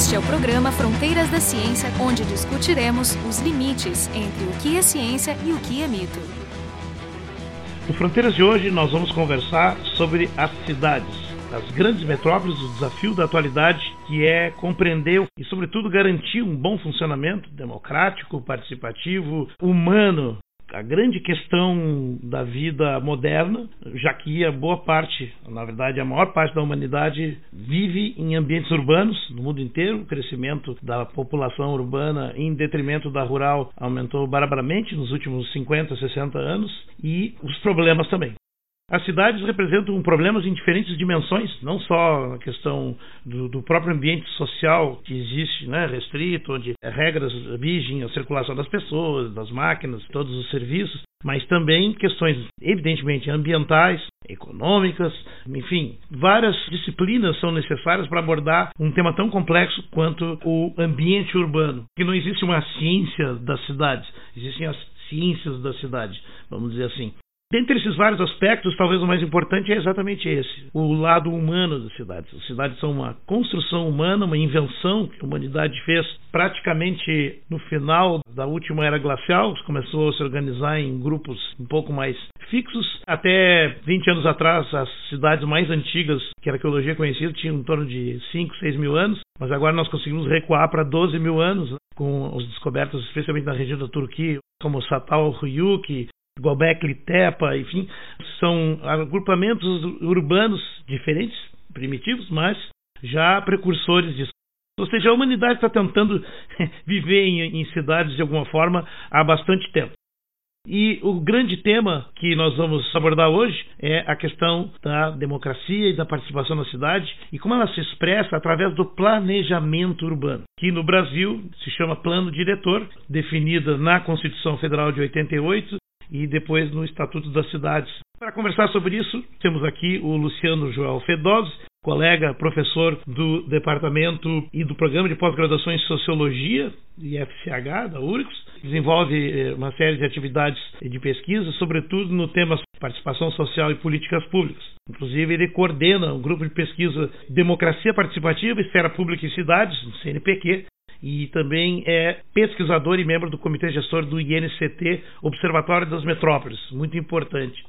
Este é o programa Fronteiras da Ciência, onde discutiremos os limites entre o que é ciência e o que é mito. No Fronteiras de hoje, nós vamos conversar sobre as cidades as grandes metrópoles, o desafio da atualidade, que é compreender e, sobretudo, garantir um bom funcionamento democrático, participativo, humano a grande questão da vida moderna, já que a boa parte, na verdade a maior parte da humanidade vive em ambientes urbanos no mundo inteiro, o crescimento da população urbana em detrimento da rural aumentou barbaramente nos últimos 50, 60 anos e os problemas também. As cidades representam problemas em diferentes dimensões, não só a questão do, do próprio ambiente social que existe, né, restrito, onde regras vigem a circulação das pessoas, das máquinas, todos os serviços, mas também questões, evidentemente, ambientais, econômicas, enfim, várias disciplinas são necessárias para abordar um tema tão complexo quanto o ambiente urbano. Que não existe uma ciência das cidades, existem as ciências da cidade, vamos dizer assim. Dentre esses vários aspectos, talvez o mais importante é exatamente esse: o lado humano das cidades. As cidades são uma construção humana, uma invenção que a humanidade fez praticamente no final da última era glacial, começou a se organizar em grupos um pouco mais fixos. Até 20 anos atrás, as cidades mais antigas que a arqueologia conhecia tinham em torno de 5, 6 mil anos, mas agora nós conseguimos recuar para 12 mil anos, né, com as descobertas, especialmente na região da Turquia, como Satal Huyuk, Gobekli Tepe, enfim, são agrupamentos urbanos diferentes, primitivos, mas já precursores disso. Ou seja, a humanidade está tentando viver em, em cidades de alguma forma há bastante tempo. E o grande tema que nós vamos abordar hoje é a questão da democracia e da participação na cidade e como ela se expressa através do planejamento urbano, que no Brasil se chama plano diretor, definida na Constituição Federal de 88 e depois no Estatuto das Cidades. Para conversar sobre isso, temos aqui o Luciano Joel Fedoso, colega professor do Departamento e do Programa de Pós-Graduação em Sociologia, IFCH, da URGS. Desenvolve eh, uma série de atividades de pesquisa, sobretudo no tema participação social e políticas públicas. Inclusive, ele coordena um grupo de pesquisa Democracia Participativa, Esfera Pública e Cidades, CNPq, e também é pesquisador e membro do comitê gestor do INCT, Observatório das Metrópoles, muito importante.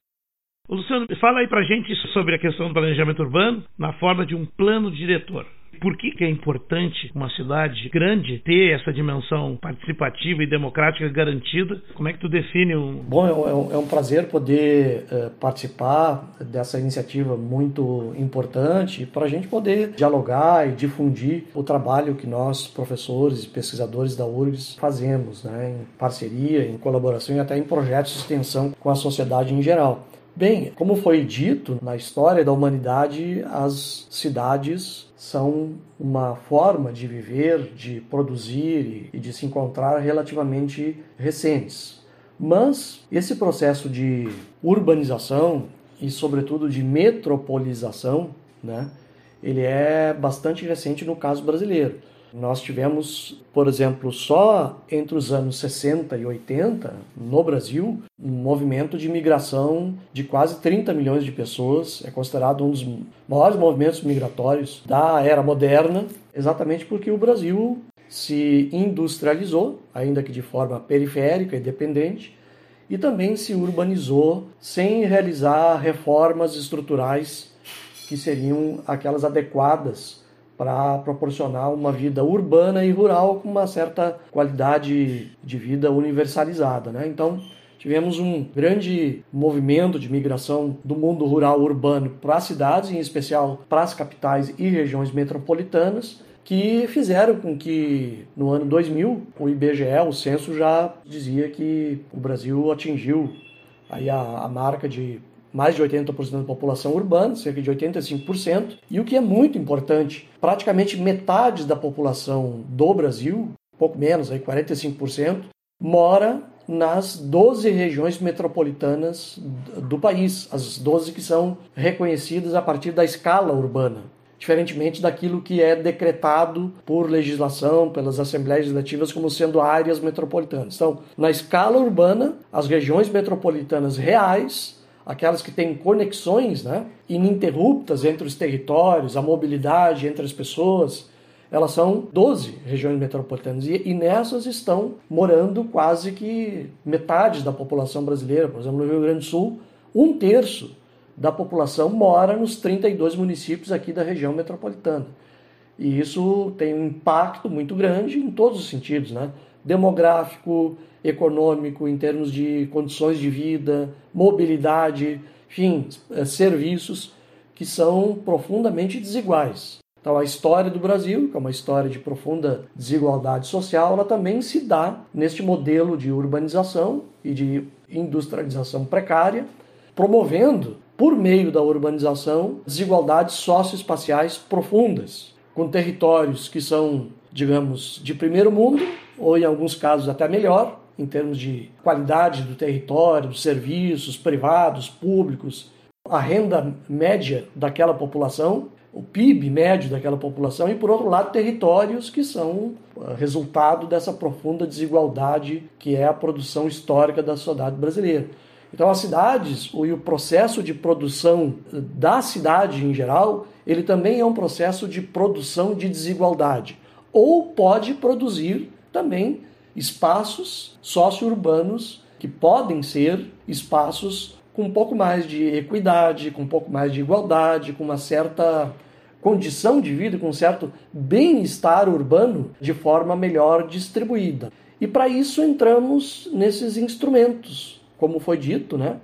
Luciano, fala aí pra gente sobre a questão do planejamento urbano na forma de um plano diretor. Por que, é importante uma cidade grande ter essa dimensão participativa e democrática garantida? Como é que tu define um. Bom, é um, é um prazer poder uh, participar dessa iniciativa muito importante para a gente poder dialogar e difundir o trabalho que nós, professores e pesquisadores da URGS, fazemos, né, em parceria, em colaboração e até em projetos de extensão com a sociedade em geral. Bem, como foi dito, na história da humanidade, as cidades são uma forma de viver, de produzir e de se encontrar relativamente recentes. Mas esse processo de urbanização e, sobretudo, de metropolização, né, ele é bastante recente no caso brasileiro. Nós tivemos, por exemplo, só entre os anos 60 e 80, no Brasil, um movimento de migração de quase 30 milhões de pessoas. É considerado um dos maiores movimentos migratórios da era moderna, exatamente porque o Brasil se industrializou, ainda que de forma periférica e dependente, e também se urbanizou sem realizar reformas estruturais que seriam aquelas adequadas para proporcionar uma vida urbana e rural com uma certa qualidade de vida universalizada. Né? Então, tivemos um grande movimento de migração do mundo rural urbano para as cidades, em especial para as capitais e regiões metropolitanas, que fizeram com que no ano 2000 o IBGE, o censo já dizia que o Brasil atingiu aí a, a marca de mais de 80% da população urbana, cerca de 85%, e o que é muito importante, praticamente metade da população do Brasil, pouco menos, aí 45%, mora nas 12 regiões metropolitanas do país, as 12 que são reconhecidas a partir da escala urbana, diferentemente daquilo que é decretado por legislação, pelas assembleias legislativas como sendo áreas metropolitanas. Então, na escala urbana, as regiões metropolitanas reais aquelas que têm conexões né, ininterruptas entre os territórios, a mobilidade entre as pessoas, elas são 12 regiões metropolitanas e, e, nessas estão morando quase que metade da população brasileira. Por exemplo, no Rio Grande do Sul, um terço da população mora nos 32 municípios aqui da região metropolitana. E isso tem um impacto muito grande em todos os sentidos, né? Demográfico, econômico, em termos de condições de vida, mobilidade, enfim, eh, serviços que são profundamente desiguais. Então, a história do Brasil, que é uma história de profunda desigualdade social, ela também se dá neste modelo de urbanização e de industrialização precária, promovendo, por meio da urbanização, desigualdades socioespaciais profundas, com territórios que são, digamos, de primeiro mundo, ou em alguns casos até melhor, em termos de qualidade do território, dos serviços privados, públicos, a renda média daquela população, o PIB médio daquela população, e por outro lado, territórios que são ah, resultado dessa profunda desigualdade que é a produção histórica da sociedade brasileira. Então, as cidades, e o processo de produção da cidade em geral, ele também é um processo de produção de desigualdade. Ou pode produzir também espaços socio-urbanos que podem ser espaços com um pouco mais de equidade, com um pouco mais de igualdade, com uma certa condição de vida, com um certo bem-estar urbano de forma melhor distribuída. E para isso entramos nesses instrumentos, como foi dito, né?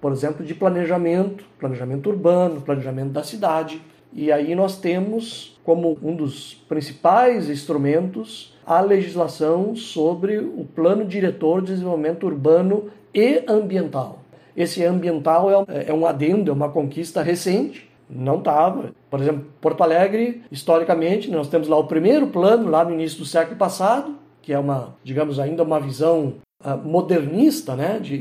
Por exemplo, de planejamento, planejamento urbano, planejamento da cidade. E aí nós temos como um dos principais instrumentos a legislação sobre o Plano Diretor de Desenvolvimento Urbano e Ambiental. Esse ambiental é, é um adendo, é uma conquista recente, não estava. Por exemplo, Porto Alegre, historicamente, nós temos lá o primeiro plano, lá no início do século passado, que é uma, digamos, ainda uma visão uh, modernista, né, de,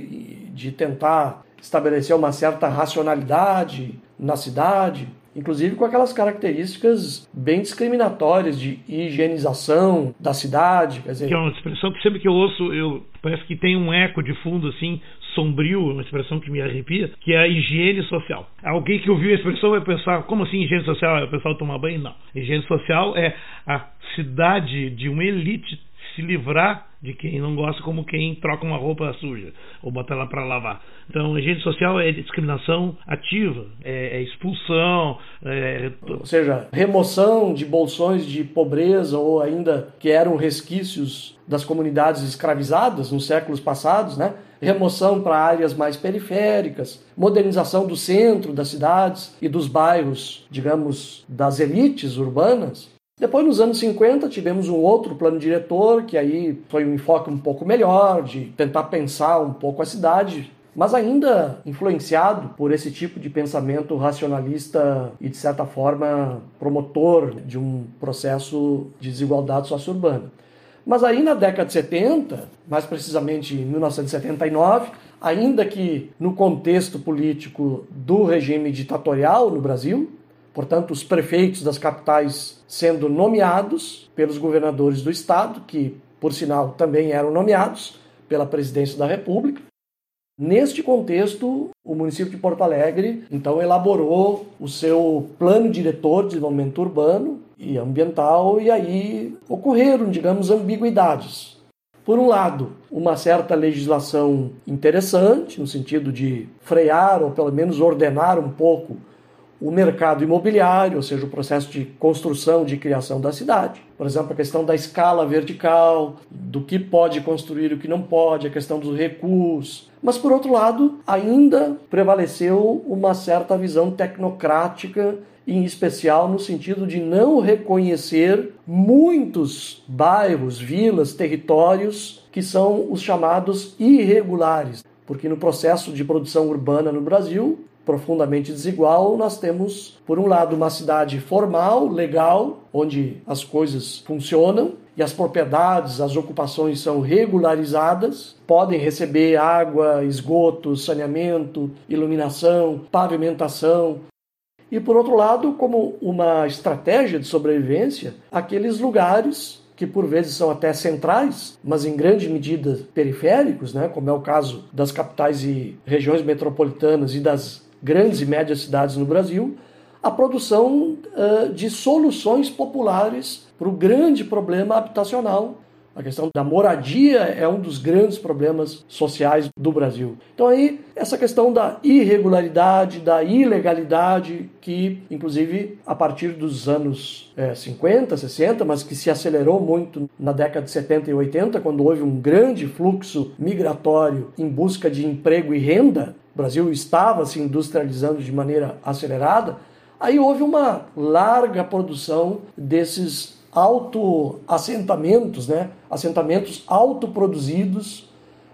de tentar estabelecer uma certa racionalidade na cidade, inclusive com aquelas características bem discriminatórias de higienização da cidade. Quer dizer... Que é uma expressão que sempre que eu ouço, eu parece que tem um eco de fundo assim sombrio, uma expressão que me arrepia, que é a higiene social. Alguém que ouviu a expressão vai pensar, como assim higiene social? É o pessoal tomar banho? Não. Higiene social é a cidade de uma elite se livrar de quem não gosta, como quem troca uma roupa suja ou bota ela para lavar. Então, higiene social é discriminação ativa, é, é expulsão. É... Ou seja, remoção de bolsões de pobreza ou ainda que eram resquícios das comunidades escravizadas nos séculos passados, né? remoção para áreas mais periféricas, modernização do centro das cidades e dos bairros, digamos, das elites urbanas. Depois, nos anos 50, tivemos um outro plano diretor, que aí foi um enfoque um pouco melhor, de tentar pensar um pouco a cidade, mas ainda influenciado por esse tipo de pensamento racionalista e, de certa forma, promotor de um processo de desigualdade socio-urbana. Mas aí na década de 70, mais precisamente em 1979, ainda que no contexto político do regime ditatorial no Brasil, portanto, os prefeitos das capitais sendo nomeados pelos governadores do estado, que por sinal também eram nomeados pela presidência da República. Neste contexto, o município de Porto Alegre então elaborou o seu plano diretor de desenvolvimento urbano e ambiental, e aí ocorreram, digamos, ambiguidades. Por um lado, uma certa legislação interessante, no sentido de frear ou pelo menos ordenar um pouco o mercado imobiliário, ou seja, o processo de construção, de criação da cidade. Por exemplo, a questão da escala vertical, do que pode construir e o que não pode, a questão dos recursos. Mas, por outro lado, ainda prevaleceu uma certa visão tecnocrática em especial no sentido de não reconhecer muitos bairros, vilas, territórios que são os chamados irregulares. Porque no processo de produção urbana no Brasil, profundamente desigual, nós temos, por um lado, uma cidade formal, legal, onde as coisas funcionam e as propriedades, as ocupações são regularizadas, podem receber água, esgoto, saneamento, iluminação, pavimentação, e por outro lado, como uma estratégia de sobrevivência, aqueles lugares que por vezes são até centrais, mas em grande medida periféricos, né, como é o caso das capitais e regiões metropolitanas e das grandes e médias cidades no Brasil, a produção uh, de soluções populares para o grande problema habitacional a questão da moradia é um dos grandes problemas sociais do Brasil. Então aí essa questão da irregularidade, da ilegalidade, que inclusive a partir dos anos é, 50, 60, mas que se acelerou muito na década de 70 e 80, quando houve um grande fluxo migratório em busca de emprego e renda, o Brasil estava se industrializando de maneira acelerada, aí houve uma larga produção desses autoassentamentos, né? assentamentos autoproduzidos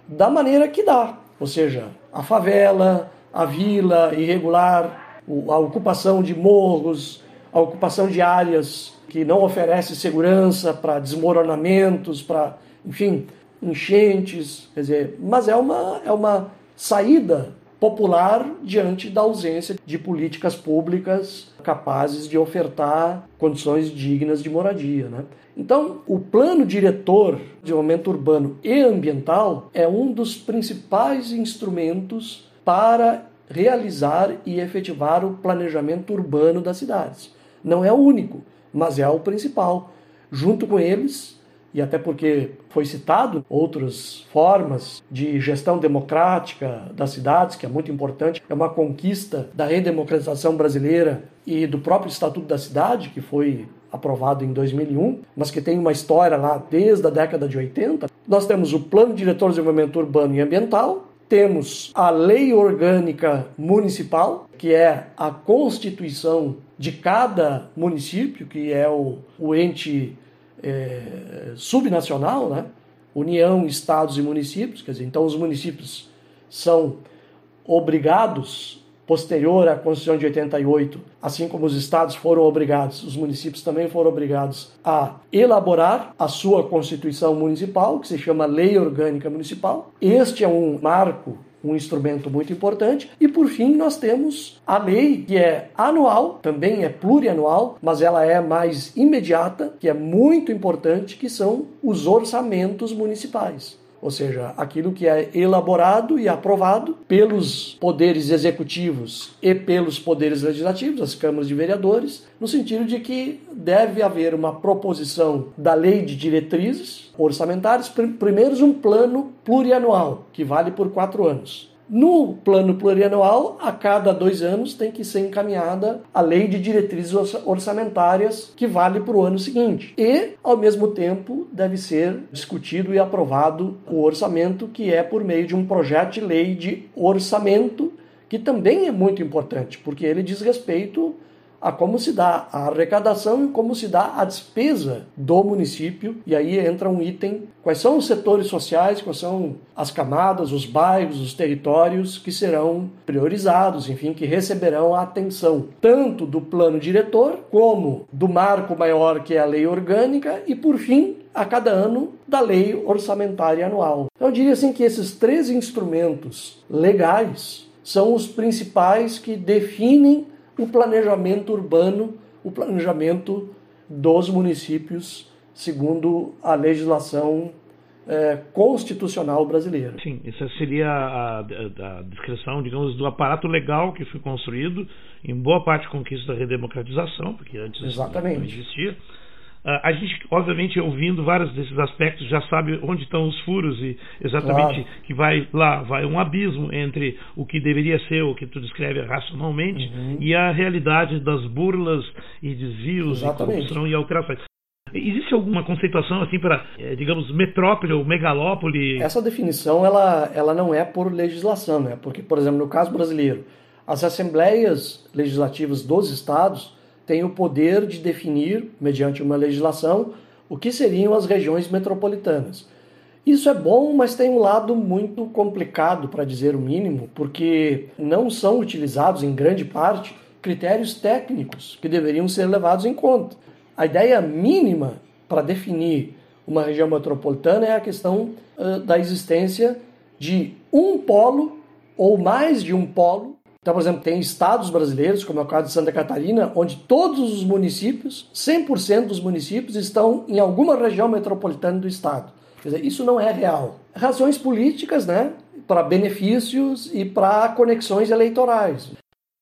da maneira que dá. Ou seja, a favela, a vila irregular, a ocupação de morros, a ocupação de áreas que não oferece segurança para desmoronamentos, para, enfim, enchentes, quer dizer, mas é uma, é uma saída popular diante da ausência de políticas públicas capazes de ofertar condições dignas de moradia. Né? Então, o plano diretor de desenvolvimento urbano e ambiental é um dos principais instrumentos para realizar e efetivar o planejamento urbano das cidades. Não é o único, mas é o principal. Junto com eles, e até porque foi citado outras formas de gestão democrática das cidades, que é muito importante, é uma conquista da redemocratização brasileira e do próprio Estatuto da Cidade, que foi aprovado em 2001, mas que tem uma história lá desde a década de 80. Nós temos o Plano Diretor de Desenvolvimento Urbano e Ambiental, temos a Lei Orgânica Municipal, que é a constituição de cada município, que é o, o ente é, subnacional, né? União, estados e municípios, quer dizer, então os municípios são obrigados, posterior à Constituição de 88, assim como os estados foram obrigados, os municípios também foram obrigados a elaborar a sua Constituição Municipal, que se chama Lei Orgânica Municipal. Este é um marco um instrumento muito importante. E por fim, nós temos a lei, que é anual, também é plurianual, mas ela é mais imediata, que é muito importante, que são os orçamentos municipais ou seja, aquilo que é elaborado e aprovado pelos poderes executivos e pelos poderes legislativos, as câmaras de vereadores, no sentido de que deve haver uma proposição da lei de diretrizes orçamentárias, primeiro um plano plurianual, que vale por quatro anos. No plano plurianual, a cada dois anos tem que ser encaminhada a lei de diretrizes orçamentárias que vale para o ano seguinte. E, ao mesmo tempo, deve ser discutido e aprovado o orçamento, que é por meio de um projeto de lei de orçamento, que também é muito importante, porque ele diz respeito a como se dá a arrecadação e como se dá a despesa do município. E aí entra um item: quais são os setores sociais, quais são as camadas, os bairros, os territórios que serão priorizados, enfim, que receberão a atenção tanto do plano diretor como do marco maior que é a lei orgânica e, por fim, a cada ano da lei orçamentária anual. Então, eu diria assim que esses três instrumentos legais são os principais que definem o planejamento urbano, o planejamento dos municípios, segundo a legislação é, constitucional brasileira. Sim, essa seria a, a, a, descrição, digamos, do aparato legal que foi construído, em boa parte conquista da redemocratização, porque antes Exatamente. não existia a gente, obviamente, ouvindo vários desses aspectos, já sabe onde estão os furos e exatamente claro. que vai lá, vai um abismo entre o que deveria ser o que tu descreve racionalmente uhum. e a realidade das burlas e desvios e corrupção e alterações. Existe alguma conceituação assim para, eh, digamos, metrópole ou megalópole? Essa definição ela, ela não é por legislação, né? Porque, por exemplo, no caso brasileiro, as assembleias legislativas dos estados tem o poder de definir, mediante uma legislação, o que seriam as regiões metropolitanas. Isso é bom, mas tem um lado muito complicado, para dizer o mínimo, porque não são utilizados, em grande parte, critérios técnicos que deveriam ser levados em conta. A ideia mínima para definir uma região metropolitana é a questão uh, da existência de um polo ou mais de um polo então, por exemplo, tem estados brasileiros, como é o caso de Santa Catarina, onde todos os municípios, 100% dos municípios, estão em alguma região metropolitana do estado. Quer dizer, isso não é real. Razões políticas, né? Para benefícios e para conexões eleitorais.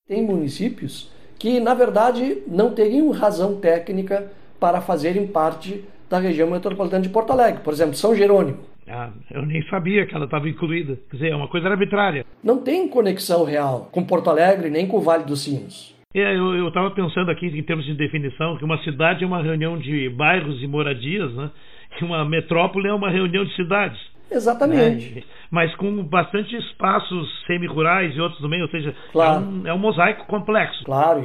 Tem municípios que, na verdade, não teriam razão técnica para fazerem parte da região metropolitana de Porto Alegre. Por exemplo, São Jerônimo. Ah, eu nem sabia que ela estava incluída. Quer dizer, é uma coisa arbitrária. Não tem conexão real com Porto Alegre nem com o Vale dos Sinos. É, eu estava pensando aqui em termos de definição que uma cidade é uma reunião de bairros e moradias, né? Que uma metrópole é uma reunião de cidades. Exatamente. Né? Mas com bastante espaços semi-rurais e outros no meio, ou seja, claro. é, um, é um mosaico complexo. Claro,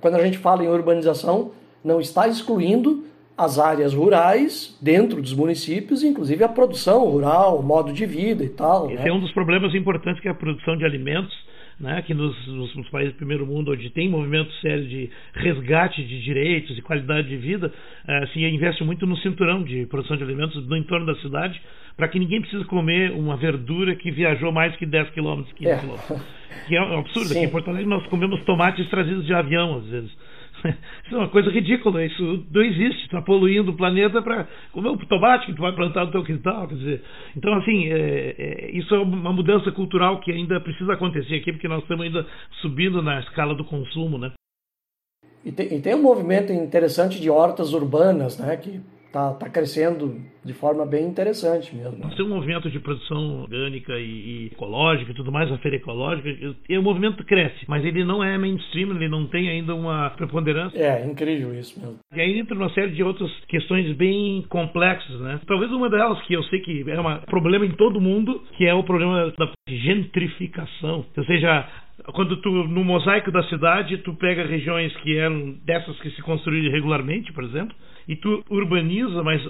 quando a gente fala em urbanização, não está excluindo as áreas rurais dentro dos municípios, inclusive a produção rural, o modo de vida e tal. Esse né? é um dos problemas importantes que é a produção de alimentos, né, que nos, nos, nos, países do primeiro mundo, onde tem movimento sério de resgate de direitos e qualidade de vida, se investe muito no cinturão de produção de alimentos no entorno da cidade, para que ninguém precise comer uma verdura que viajou mais que 10 quilômetros, 15 é. quilômetros. Que é um absurdo. Aqui em Porto Alegre nós comemos tomates trazidos de avião, às vezes. Isso é uma coisa ridícula, isso não existe. Está poluindo o planeta para comer o tomate que tu vai plantar no teu quintal. Quer dizer, então, assim, é, é, isso é uma mudança cultural que ainda precisa acontecer aqui, porque nós estamos ainda subindo na escala do consumo, né? E tem, e tem um movimento interessante de hortas urbanas, né? Que tá, tá crescendo de forma bem interessante mesmo. Nós temos um movimento de produção orgânica e, e, ecológica e tudo mais, a feira ecológica, e o movimento cresce, mas ele não é mainstream, ele não tem ainda uma preponderância. É, incrível isso mesmo. E aí entra uma série de outras questões bem complexas, né? Talvez uma delas, que eu sei que é um problema em todo mundo, que é o problema da gentrificação. Ou seja, quando tu no mosaico da cidade tu pega regiões que eram dessas que se construíram regularmente, por exemplo, e tu urbaniza, mas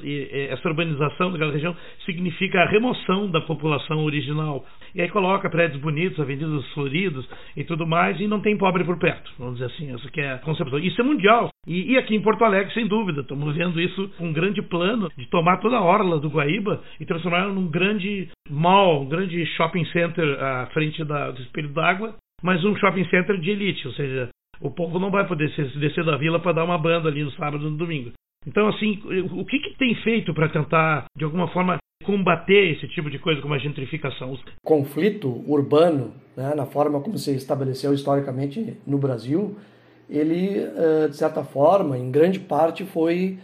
essa urbanização daquela região significa a remoção da população original. E aí coloca prédios bonitos, avenidas floridas e tudo mais, e não tem pobre por perto. Vamos dizer assim, essa que é a concepção. Isso é mundial. E, e aqui em Porto Alegre, sem dúvida, estamos vendo isso com um grande plano de tomar toda a orla do Guaíba e transformar num grande mall, um grande shopping center à frente da, do espelho d'água, mas um shopping center de elite, ou seja, o povo não vai poder descer da vila para dar uma banda ali no sábado e no domingo. Então, assim, o que, que tem feito para tentar, de alguma forma, combater esse tipo de coisa como a gentrificação? Conflito urbano, né, na forma como se estabeleceu historicamente no Brasil, ele, de certa forma, em grande parte, foi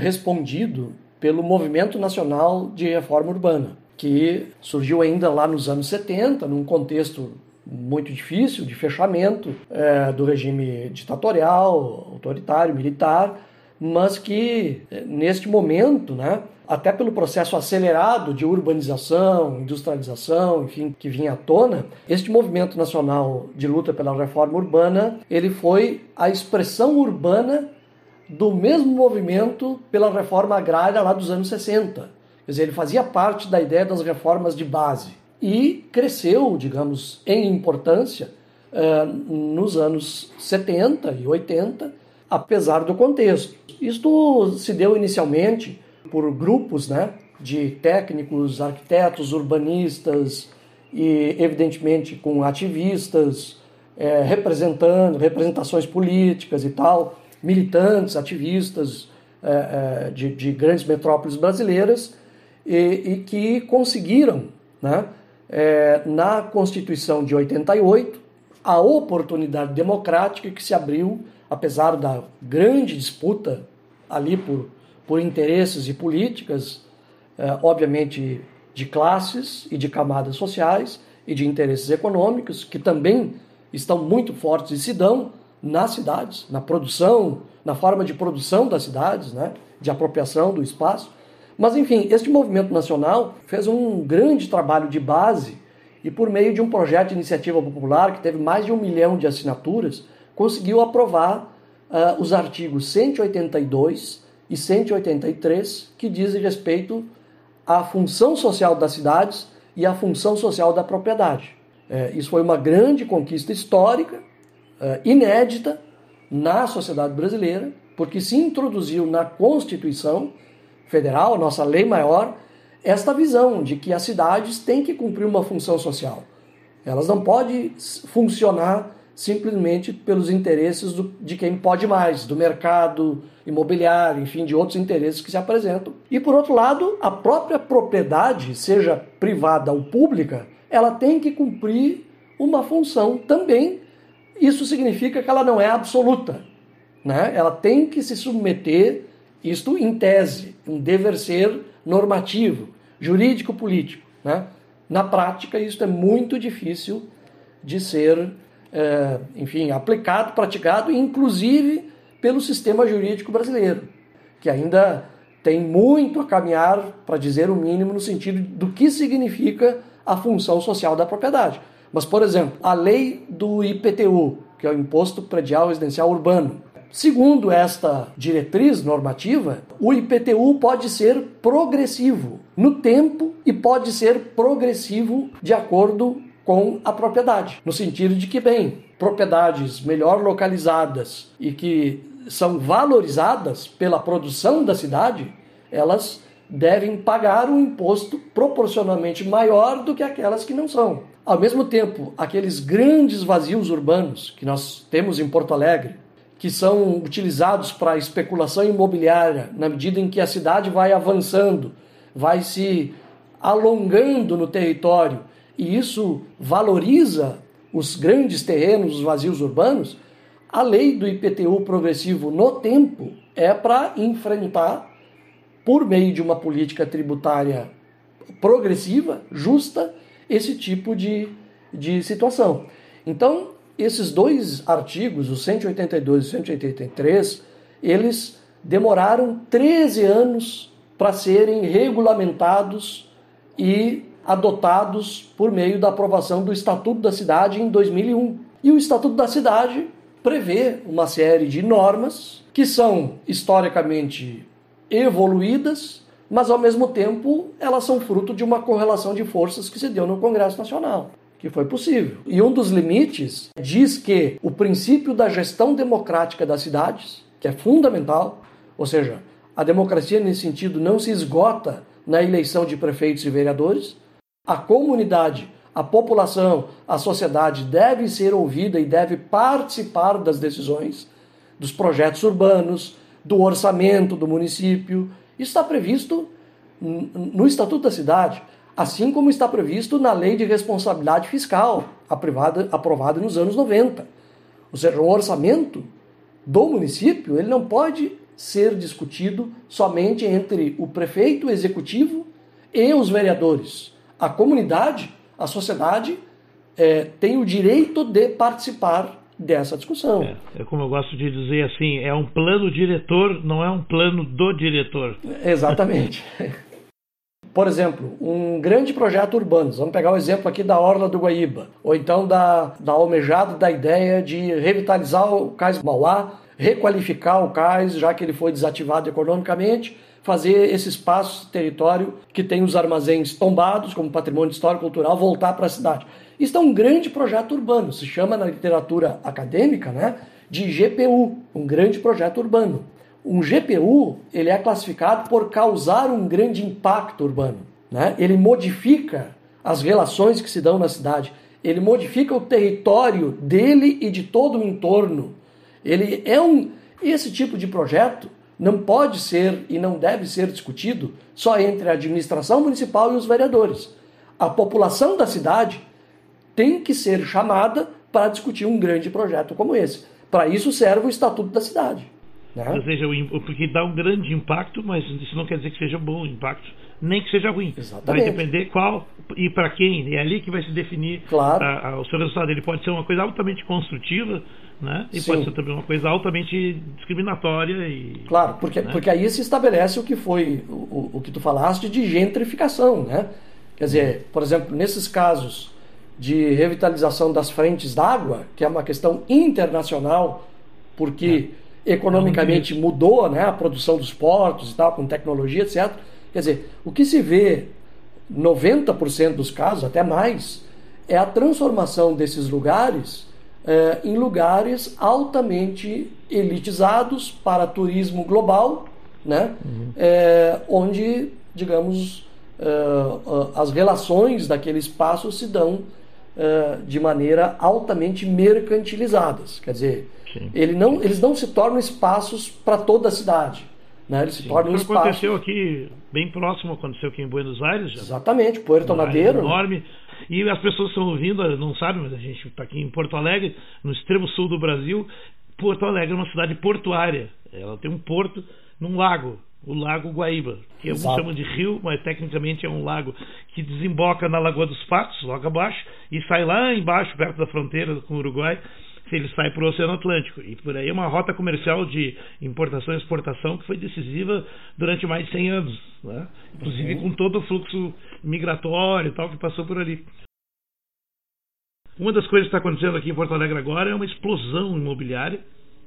respondido pelo Movimento Nacional de Reforma Urbana, que surgiu ainda lá nos anos 70, num contexto muito difícil de fechamento é, do regime ditatorial, autoritário, militar, mas que neste momento, né, até pelo processo acelerado de urbanização, industrialização, enfim, que vinha à tona, este movimento nacional de luta pela reforma urbana, ele foi a expressão urbana do mesmo movimento pela reforma agrária lá dos anos 60. Quer dizer, ele fazia parte da ideia das reformas de base e cresceu, digamos, em importância uh, nos anos 70 e 80, apesar do contexto. Isto se deu inicialmente por grupos né, de técnicos, arquitetos, urbanistas e, evidentemente, com ativistas, é, representando representações políticas e tal, militantes, ativistas é, é, de, de, grandes metrópoles brasileiras e, e que conseguiram, né, na Constituição de 88, a oportunidade democrática que se abriu, apesar da grande disputa ali por, por interesses e políticas, eh, obviamente de classes e de camadas sociais e de interesses econômicos, que também estão muito fortes e se dão nas cidades, na produção, na forma de produção das cidades, né, de apropriação do espaço. Mas, enfim, este movimento nacional fez um grande trabalho de base e, por meio de um projeto de iniciativa popular que teve mais de um milhão de assinaturas, conseguiu aprovar uh, os artigos 182 e 183, que dizem respeito à função social das cidades e à função social da propriedade. É, isso foi uma grande conquista histórica, é, inédita na sociedade brasileira, porque se introduziu na Constituição Federal, nossa lei maior, esta visão de que as cidades têm que cumprir uma função social. Elas não podem funcionar simplesmente pelos interesses do, de quem pode mais, do mercado imobiliário, enfim, de outros interesses que se apresentam. E por outro lado, a própria propriedade, seja privada ou pública, ela tem que cumprir uma função também. Isso significa que ela não é absoluta, né? Ela tem que se submeter Isto, em tese, um dever ser normativo, jurídico-político. Né? Na prática, isso é muito difícil de ser, é, enfim, aplicado, praticado, inclusive pelo sistema jurídico brasileiro, que ainda tem muito a caminhar, para dizer o mínimo, no sentido do que significa a função social da propriedade. Mas, por exemplo, a lei do IPTU, que é o Imposto Predial Residencial Urbano, Segundo esta diretriz normativa, o IPTU pode ser progressivo no tempo e pode ser progressivo de acordo com a propriedade, no sentido de que, bem, propriedades melhor localizadas e que são valorizadas pela produção da cidade, elas devem pagar um imposto proporcionalmente maior do que aquelas que não são. Ao mesmo tempo, aqueles grandes vazios urbanos que nós temos em Porto Alegre, que são utilizados para especulação imobiliária, na medida em que a cidade vai avançando, vai se alongando no território, e isso valoriza os grandes terrenos, os vazios urbanos, a lei do IPTU progressivo no tempo é para enfrentar, por meio de uma política tributária progressiva, justa, esse tipo de, de situação. Então, esses dois artigos, o 182 e o 183, eles demoraram 13 anos para serem regulamentados e adotados por meio da aprovação do Estatuto da Cidade em 2001. E o Estatuto da Cidade prevê uma série de normas que são historicamente evoluídas, mas ao mesmo tempo elas são fruto de uma correlação de forças que se deu no Congresso Nacional que foi possível. E um dos limites diz que o princípio da gestão democrática das cidades, que é fundamental, ou seja, a democracia nesse sentido não se esgota na eleição de prefeitos e vereadores, a comunidade, a população, a sociedade deve ser ouvida e deve participar das decisões, dos projetos urbanos, do orçamento do município. Isso está previsto no Estatuto da Cidade assim como está previsto na Lei de Responsabilidade Fiscal, aprovada, aprovada nos anos 90. Ou seja, o orçamento do município ele não pode ser discutido somente entre o prefeito, executivo e os vereadores. A comunidade, a sociedade, é, tem o direito de participar dessa discussão. É, é, como eu gosto de dizer assim, é um plano diretor, não é um plano do diretor. Exatamente. Por exemplo, um grande projeto urbano, vamos pegar o exemplo aqui da Orla do Guaíba, ou então da, da almejada da ideia de revitalizar o cais Mauá, requalificar o cais, já que ele foi desativado economicamente, fazer esse espaço, território que tem os armazéns tombados como patrimônio histórico cultural, voltar para a cidade. Isso é um grande projeto urbano, se chama na literatura acadêmica né, de GPU, um grande projeto urbano. Um GPU ele é classificado por causar um grande impacto urbano. Né? Ele modifica as relações que se dão na cidade, ele modifica o território dele e de todo o entorno. Ele é um esse tipo de projeto não pode ser e não deve ser discutido só entre a administração municipal e os vereadores. A população da cidade tem que ser chamada para discutir um grande projeto como esse. Para isso serve o Estatuto da Cidade. Né? Ou seja, porque dá um grande impacto, mas isso não quer dizer que seja bom o impacto, nem que seja ruim. Exatamente. Vai depender qual e para quem. É ali que vai se definir claro. a, a, o seu resultado. Ele pode ser uma coisa altamente construtiva, né? E Sim. pode ser também uma coisa altamente discriminatória. E, claro, porque, né? porque aí se estabelece o que foi o, o que tu falaste de gentrificação, né? Quer dizer, por exemplo, nesses casos de revitalização das frentes d'água, que é uma questão internacional, porque é economicamente mudou né, a produção dos portos e tal, com tecnologia, etc. Quer dizer, o que se vê 90% dos casos, até mais, é a transformação desses lugares é, em lugares altamente elitizados para turismo global, né? Uhum. É, onde, digamos, é, as relações daquele espaço se dão de maneira altamente mercantilizadas. Quer dizer, ele não, eles não se tornam espaços para toda a cidade. Né? Eles Sim. se tornam Isso espaços... aconteceu aqui, bem próximo, aconteceu aqui em Buenos Aires. Já. Exatamente, Puerto Madeiro. Né? Enorme. E as pessoas estão ouvindo, não sabem, mas a gente está aqui em Porto Alegre, no extremo sul do Brasil. Porto Alegre é uma cidade portuária. Ela tem um porto num lago, o Lago Guaíba, que alguns Exato. chamam de rio, mas tecnicamente é um lago que desemboca na Lagoa dos Patos, logo abaixo, e sai lá embaixo, perto da fronteira com o Uruguai, se ele sai para o Oceano Atlântico. E por aí é uma rota comercial de importação e exportação que foi decisiva durante mais de 100 anos, né? inclusive uhum. com todo o fluxo migratório e tal que passou por ali. Uma das coisas que está acontecendo aqui em Porto Alegre agora é uma explosão imobiliária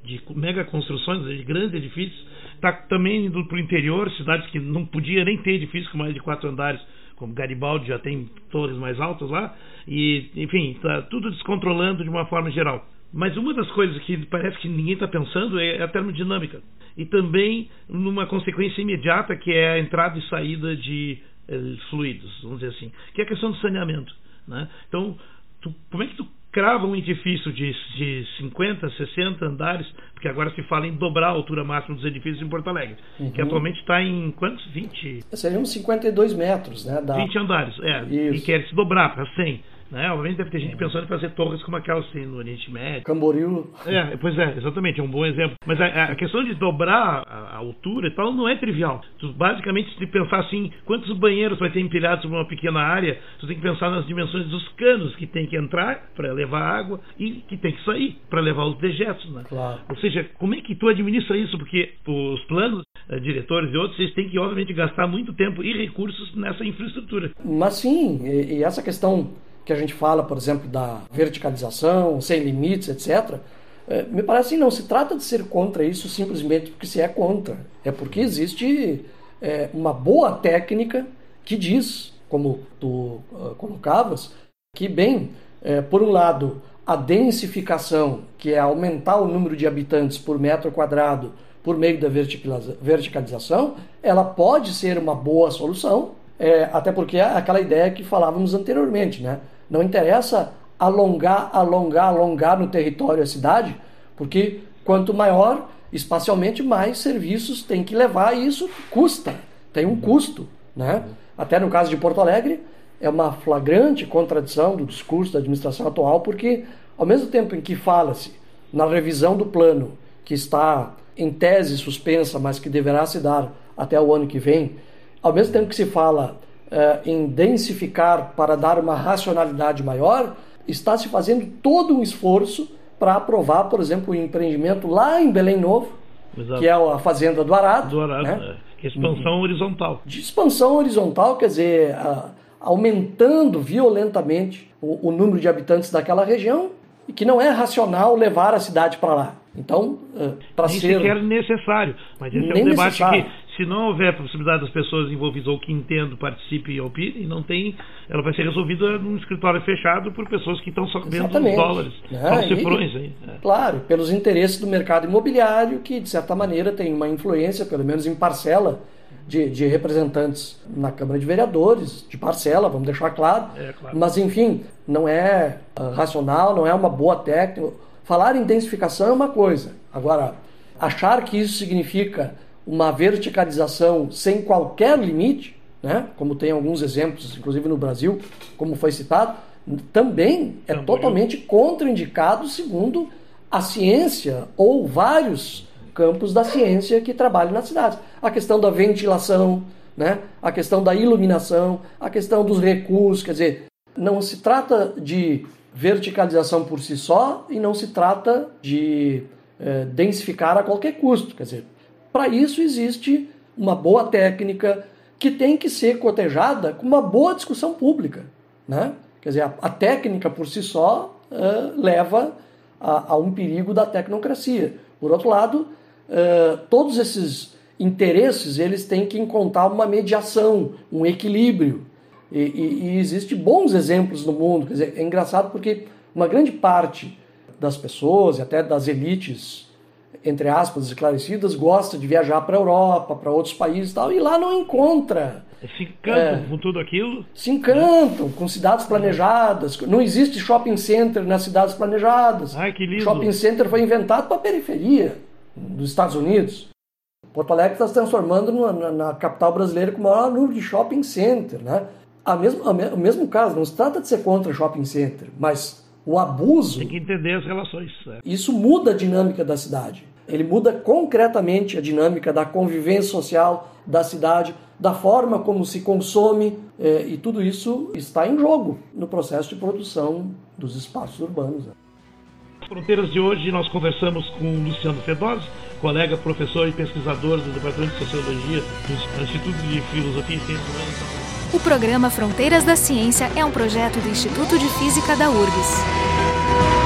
de mega construções, de grandes edifícios. Está também indo para o interior, cidades que não podia nem ter edifícios com mais de quatro andares, como Garibaldi já tem torres mais altas lá. E, enfim, está tudo descontrolando de uma forma geral. Mas uma das coisas que parece que ninguém está pensando é a termodinâmica. E também numa consequência imediata que é a entrada e saída de eh, fluidos, vamos dizer assim, que é a questão do saneamento. Né? Então, tu, como é que tu crava um edifício de, de 50, 60 andares, porque agora se fala em dobrar a altura máxima dos edifícios em Porto Alegre, uhum. que atualmente está em quantos? 20? Seriam 52 metros, né? Da... 20 andares, é. Isso. E quer se dobrar para 100. Né? Obviamente deve ter gente pensando em fazer torres como aquelas assim, no Oriente Médio. Camboriú. É, pois é, exatamente, é um bom exemplo. Mas a, a questão de dobrar a, a, altura e tal não é trivial. Tu, basicamente, se pensar assim, quantos banheiros vai ter empilhados sobre uma pequena área, tu tem que pensar nas dimensões dos canos que tem que entrar para levar água e que tem que sair para levar os dejetos. Né? Claro. Ou seja, como é que tu administra isso? Porque os planos, eh, diretores e outros, eles têm que, obviamente, gastar muito tempo e recursos nessa infraestrutura. Mas sim, e, e essa questão que a gente fala, por exemplo, da verticalização, sem limites, etc., é, me parece que não se trata de ser contra isso simplesmente porque se é contra. É porque existe é, uma boa técnica que diz, como tu uh, colocavas, que, bem, é, por um lado, a densificação, que é aumentar o número de habitantes por metro quadrado por meio da verticalização, ela pode ser uma boa solução, é, até porque é aquela ideia que falávamos anteriormente, né? Não interessa alongar, alongar, alongar no território a cidade, porque quanto maior espacialmente, mais serviços tem que levar e isso custa, tem um custo. Né? Até no caso de Porto Alegre, é uma flagrante contradição do discurso da administração atual, porque ao mesmo tempo em que fala-se na revisão do plano, que está em tese suspensa, mas que deverá se dar até o ano que vem, ao mesmo tempo que se fala em densificar para dar uma racionalidade maior, está se fazendo todo um esforço para aprovar, por exemplo, o empreendimento lá em Belém Novo, Exato. que é a Fazenda do Arado. Do Arado, né? é. expansão uhum. horizontal. De expansão horizontal, quer dizer, aumentando violentamente o, o número de habitantes daquela região, e que não é racional levar a cidade para lá. Então, uh, para ser. sequer necessário. Mas esse é um debate necessário. que se não houver possibilidade das pessoas envolvidas ou que entendam, participem e opinem, não tem, ela vai ser resolvida num escritório fechado por pessoas que estão sabendo os dólares, é, cifrões aí. É. Claro, pelos interesses do mercado imobiliário, que de certa maneira tem uma influência, pelo menos em parcela, de, de, representantes na Câmara de Vereadores, de parcela, vamos deixar claro. É, claro. Mas, enfim, não é uh, racional, não é uma boa técnica. Falar em densificação é uma coisa. Agora, achar que isso significa uma verticalização sem qualquer limite, né? como tem alguns exemplos, inclusive no Brasil, como foi citado, também é totalmente contraindicado segundo a ciência ou vários campos da ciência que trabalham nas cidades. A questão da ventilação, né? a questão da iluminação, a questão dos recursos, quer dizer, não se trata de verticalização por si só e não se trata de é, densificar a qualquer custo. Quer dizer, para isso existe uma boa técnica que tem que ser cotejada com uma boa discussão pública. Né? Quer dizer, a, a técnica por si só uh, leva a, a, um perigo da tecnocracia. Por outro lado, uh, todos esses interesses eles têm que encontrar uma mediação, um equilíbrio. E, e, e existem bons exemplos no mundo. Quer dizer, é engraçado porque uma grande parte das pessoas e até das elites entre aspas, esclarecidas, gosta de viajar para a Europa, para outros países e tal, e lá não encontra. Se encantam é, com tudo aquilo? Se encantam com cidades planejadas. Não existe shopping center nas cidades planejadas. Ai, que lindo. Shopping center foi inventado para a periferia dos Estados Unidos. Porto Alegre está se transformando na, na, capital brasileira com o maior número de shopping center. Né? A mesmo, a me, o mesmo caso, não se trata de ser contra shopping center, mas o abuso. Tem que entender as relações. Isso muda a dinâmica da cidade. Ele muda concretamente a dinâmica da convivência social da cidade, da forma como se consome, eh, e tudo isso está em jogo no processo de produção dos espaços urbanos. Fronteiras de hoje nós conversamos com Luciano Fedosi, colega, professor e pesquisador do Departamento de Sociologia do Instituto de Filosofia e Ciências Humanas. O programa Fronteiras da Ciência é um projeto do Instituto de Física da URGS.